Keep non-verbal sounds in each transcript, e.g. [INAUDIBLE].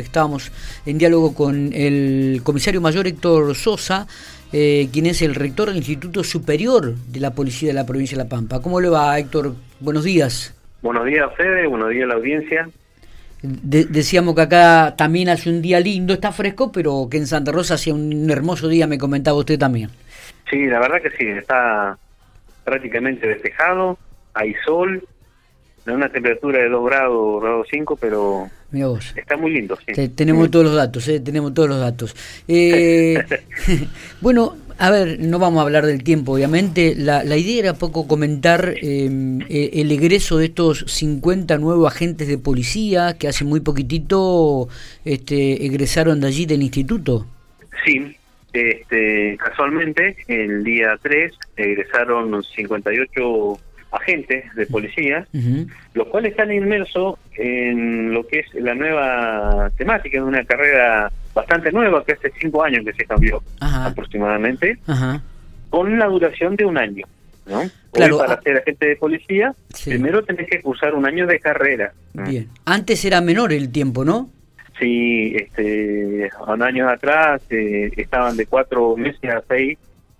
Estábamos en diálogo con el comisario mayor Héctor Sosa, eh, quien es el rector del Instituto Superior de la Policía de la Provincia de La Pampa. ¿Cómo le va, Héctor? Buenos días. Buenos días, Fede. Buenos días a la audiencia. decíamos que acá también hace un día lindo, está fresco, pero que en Santa Rosa hacía un hermoso día, me comentaba usted también. Sí, la verdad que sí, está prácticamente despejado, hay sol, una temperatura de 2 grados, grado 5, pero está muy lindo. tenemos todos los datos, ¿eh? tenemos todos los datos. Eh, [LAUGHS] [LAUGHS] bueno, a ver, no vamos a hablar del tiempo, obviamente. La, la idea era poco comentar em, e, el egreso de estos 50 nuevos agentes de policía que hace muy poquitito este, egresaron de allí del instituto. Sí, este, casualmente el día 3 egresaron 58 agentes de policía, los cuales están inmersos en lo que es la nueva temática de una carrera bastante nueva que hace cinco años que se cambió aproximadamente, con la duración de un año. ¿no? Claro, para ser agente de policía, primero tenés que cursar un año de carrera. Bien. Antes era menor el tiempo, ¿no? Sí, este, un años atrás eh, estaban de cuatro meses a seis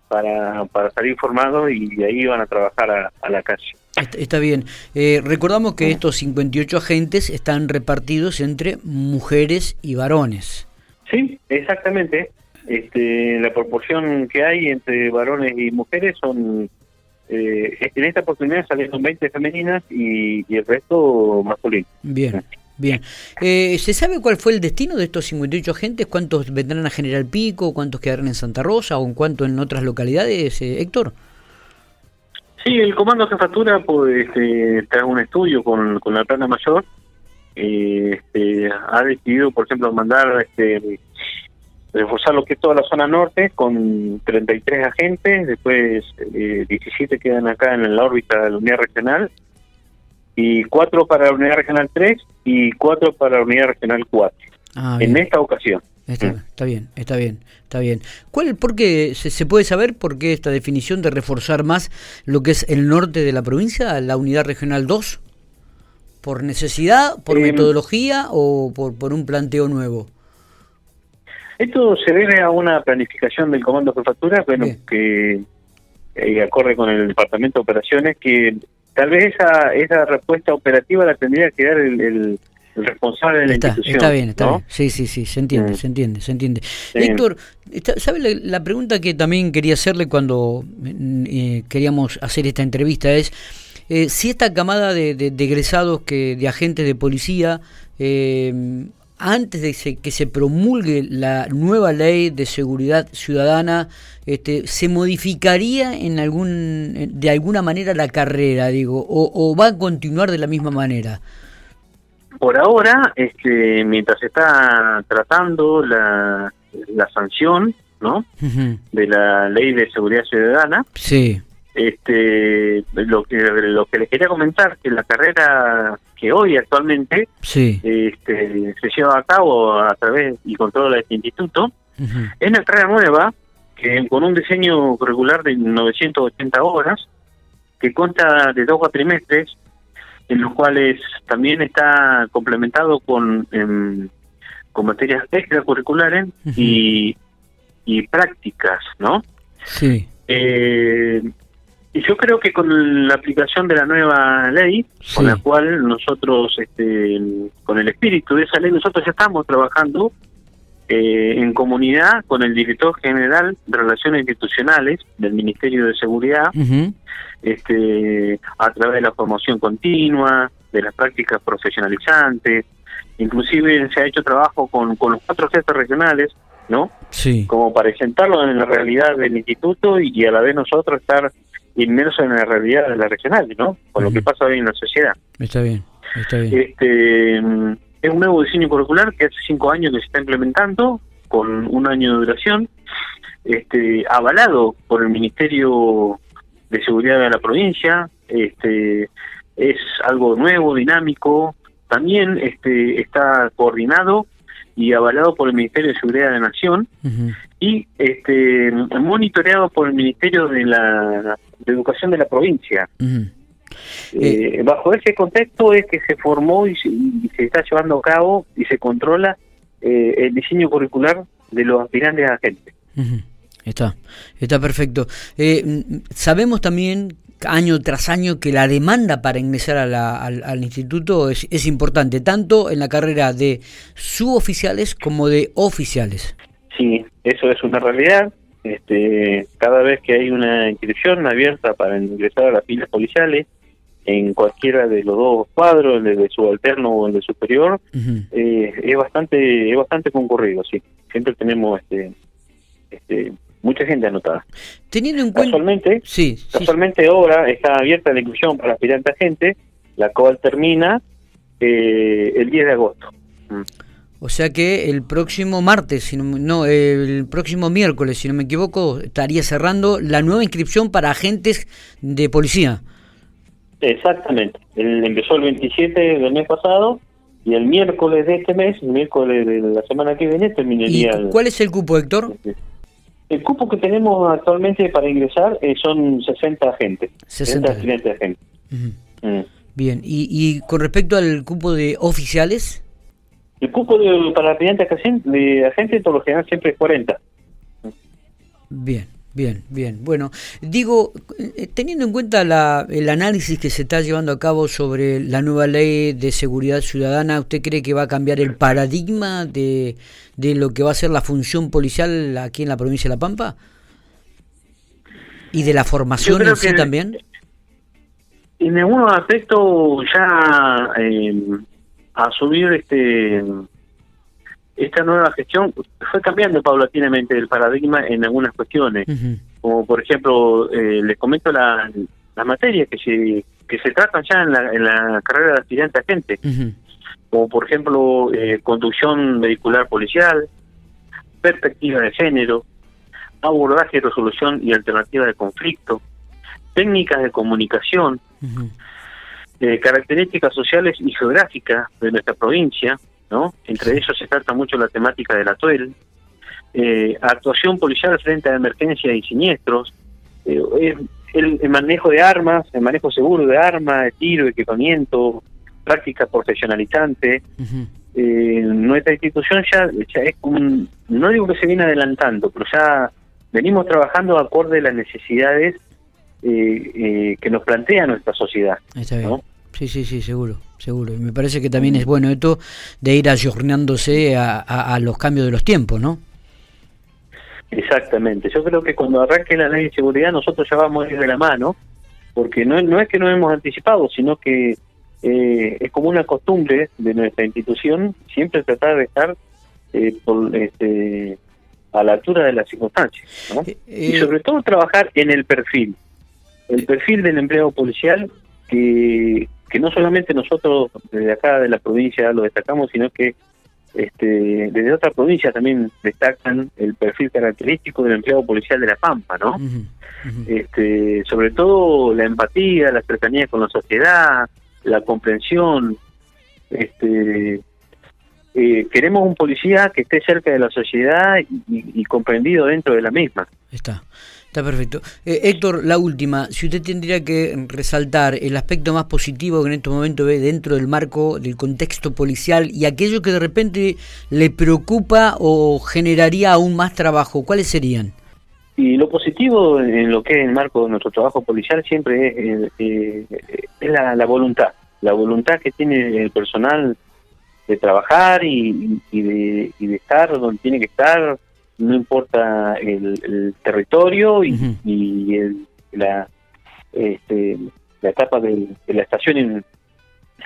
para, para salir formados y de ahí iban a trabajar a, la calle. Está, bien. Eh, recordamos que estos 58 agentes están repartidos entre mujeres y varones. Sí, exactamente. Este, la proporción que hay entre varones y mujeres son eh, en esta oportunidad salieron 20 femeninas y, y el resto masculino. Bien. Bien. Eh, ¿Se sabe cuál fue el destino de estos 58 agentes? ¿Cuántos vendrán a General Pico? ¿Cuántos quedarán en Santa Rosa? ¿O en cuánto en otras localidades, eh, Héctor? Sí, el Comando Jefatura, pues, este, tras un estudio con, la plana mayor, eh, este, ha decidido, por ejemplo, mandar este, reforzar lo que es toda la zona norte con 33 agentes, después 17 quedan acá en la órbita de la unidad regional y cuatro para la unidad regional 3 y cuatro para la unidad regional 4. Ah, en esta ocasión. Está, bien, está bien, está bien. ¿Cuál, por qué, se, puede saber por qué esta definición de reforzar más lo que es el norte de la provincia, la unidad regional 2? ¿Por necesidad, por em, metodología o por, por un planteo nuevo? Esto se debe a una planificación del Comando de Jefatura, bueno, que eh, acorde con el Departamento de Operaciones, que tal vez esa, esa respuesta operativa la tendría que dar el, responsable de la institución. Está bien, está bien. Sí, sí, sí, se entiende, mm. se entiende, se entiende. Héctor, ¿sabe la, pregunta que también quería hacerle cuando eh, queríamos hacer esta entrevista es eh, si esta camada de, de, egresados que de agentes de policía eh, antes de que se promulgue la nueva ley de seguridad ciudadana, este, ¿se modificaría en algún, de alguna manera la carrera, digo, o, va a continuar de la misma manera? Por ahora, este, mientras se está tratando la, la sanción, ¿no? De la ley de seguridad ciudadana. Sí. Este, lo que lo que les quería comentar que la carrera que hoy actualmente este, se lleva a cabo a través y controla este instituto es una carrera nueva que con un diseño regular de 980 horas que consta de dos cuatrimestres en los cuales también está complementado con em, con materias extracurriculares y y prácticas, ¿no? Sí. Eh, y yo creo que con la aplicación de la nueva ley, con la cual nosotros, este, con el espíritu de esa ley, nosotros ya estamos trabajando eh, en comunidad con el director general de Relaciones Institucionales del Ministerio de Seguridad, este, a través de la formación continua, de las prácticas profesionalizantes, inclusive se ha hecho trabajo con, con los cuatro jefes regionales, ¿no? Sí. Como para sentarlo en la realidad del instituto y a la vez nosotros estar inmerso en la realidad de la regional, ¿no? Con lo que pasa hoy en la sociedad. Está bien, está bien. Este, es un nuevo diseño curricular que hace cinco años que se está implementando, con un año de duración, este, avalado por el Ministerio de Seguridad de la provincia, este, es algo nuevo, dinámico, también este, está coordinado y avalado por el Ministerio de Seguridad de la Nación y este monitoreado por el Ministerio de la de Educación de la provincia. Eh, eh, bajo ese contexto es que se formó y se, está llevando a cabo y se controla eh, el diseño curricular de los aspirantes a agentes. Está, está perfecto. Eh, sabemos también año tras año que la demanda para ingresar al, al, instituto es, es, importante, tanto en la carrera de suboficiales como de oficiales. Sí, eso es una realidad. Este, cada vez que hay una inscripción abierta para ingresar a las filas policiales, en cualquiera de los dos cuadros, el de subalterno o el de superior, eh, es bastante es bastante concurrido, sí. Siempre tenemos este, este mucha gente anotada. Teniendo en cuenta... Casualmente, sí, casualmente ahora está abierta la inclusión para aspirante a gente, la cual termina eh, el 10 de agosto. Mm. O sea que el próximo martes, si no, el próximo miércoles, si no me equivoco, estaría cerrando la nueva inscripción para agentes de policía. Exactamente. El, empezó el 27 del mes pasado y el miércoles de este mes, el miércoles de la semana que viene, terminaría. ¿Y ¿Cuál es el cupo, Héctor? El cupo que tenemos actualmente para ingresar eh, son 60 agentes. 60 agentes. Mm. Bien, ¿Y, ¿Y con respecto al cupo de oficiales? El cupo de, para aspirantes de agentes, por lo general, siempre es 40. Bien. Bien, bien. Bueno, digo, eh, teniendo en cuenta la, el análisis que se está llevando a cabo sobre la nueva ley de seguridad ciudadana, ¿usted cree que va a cambiar el paradigma de, de lo que va a ser la función policial aquí en la provincia de La Pampa? ¿Y de la formación en sí también? En algunos aspectos ya eh, a subir este esta nueva gestión. Fue cambiando paulatinamente el paradigma en algunas cuestiones, como por ejemplo, eh, les comento la, las materias que se, que se tratan ya en la, en la carrera de aspirante a gente, como por ejemplo eh, conducción vehicular policial, perspectiva de género, abordaje, resolución y alternativa de conflicto, técnicas de comunicación, eh, características sociales y geográficas de nuestra provincia, ¿no? Entre ellos se trata mucho la temática del atuel, eh, actuación policial frente a emergencias y siniestros, eh, el, manejo de armas, el manejo seguro de armas, de tiro, equipamiento, práctica profesionalizante. Eh, nuestra institución ya, es un, no digo que se viene adelantando, pero ya venimos trabajando acorde a las necesidades que nos plantea nuestra sociedad. ¿no? Sí, sí, sí, seguro, seguro. Y me parece que también es bueno esto de ir ayornándose a, a, los cambios de los tiempos, ¿no? Exactamente. Yo creo que cuando arranque la ley de seguridad nosotros ya vamos a ir de la mano, porque no, no es que no hemos anticipado, sino que eh, es como una costumbre de nuestra institución siempre tratar de estar eh, por, este, a la altura de las circunstancias. ¿no? Eh, y sobre todo trabajar en el perfil. El perfil del empleado policial que, que no solamente nosotros desde acá de la provincia lo destacamos, sino que este, desde otra provincia también destacan el perfil característico del empleado policial de La Pampa, ¿no? Este, sobre todo la empatía, la cercanía con la sociedad, la comprensión. Este, eh, queremos un policía que esté cerca de la sociedad y comprendido dentro de la misma. Está. Está perfecto. Eh, Héctor, la última, si usted tendría que resaltar el aspecto más positivo que en este momento ve dentro del marco del contexto policial y aquello que de repente le preocupa o generaría aún más trabajo, ¿cuáles serían? Y lo positivo en lo que es el marco de nuestro trabajo policial siempre es, eh, es la, voluntad, la voluntad que tiene el personal de trabajar y, de, y de estar donde tiene que estar, no importa el, territorio y, la este, la etapa de, la estación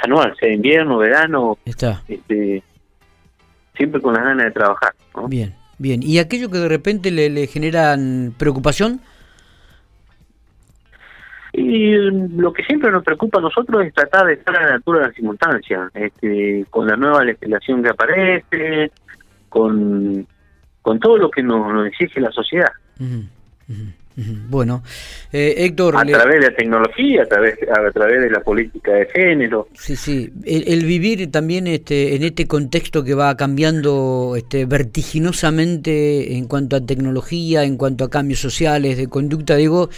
anual, sea invierno, verano, Este, siempre con las ganas de trabajar. Bien, bien. ¿Y aquello que de repente le, le generan preocupación? Y lo que siempre nos preocupa a nosotros es tratar de estar a la altura de las circunstancias, este, con la nueva legislación que aparece, con con todo lo que nos, exige la sociedad. Bueno, eh, Héctor... A través de la tecnología, a través, a través de la política de género. Sí, sí. El, vivir también este, en este contexto que va cambiando este, vertiginosamente en cuanto a tecnología, en cuanto a cambios sociales, de conducta, digo,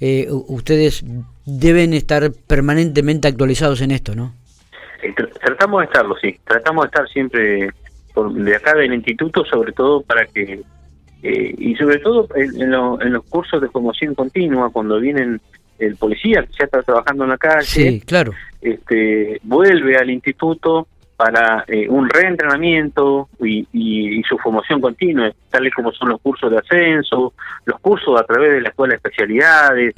eh, ustedes deben estar permanentemente actualizados en esto, ¿no? Eh, tratamos de estarlo, sí. Tratamos de estar siempre de acá del instituto, sobre todo para que, eh, y sobre todo en, los cursos de formación continua, cuando vienen el policía que ya está trabajando en la calle, claro. este, vuelve al instituto para eh, un reentrenamiento y, y, su formación continua, tales como son los cursos de ascenso, los cursos a través de la escuela de especialidades.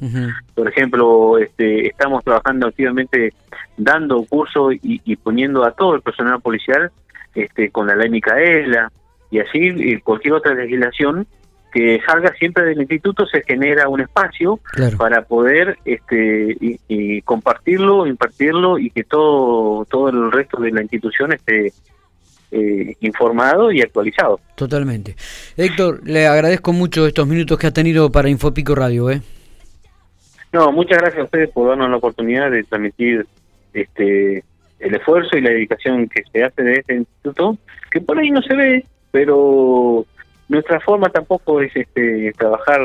Por ejemplo, este, estamos trabajando activamente dando cursos y, y, poniendo a todo el personal policial este, con la ley Micaela y así cualquier otra legislación que salga siempre del instituto se genera un espacio para poder este y, compartirlo, impartirlo y que todo todo el resto de la institución esté eh, informado y actualizado. Totalmente. Héctor, le agradezco mucho estos minutos que ha tenido para Infopico Radio. ¿eh? No, muchas gracias a ustedes por darnos la oportunidad de transmitir este el esfuerzo y la dedicación que se hace de este instituto, que por ahí no se ve, pero nuestra forma tampoco es este trabajar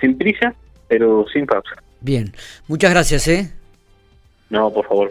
sin prisa, pero sin pausa. Bien, muchas gracias, ¿eh? No, por favor.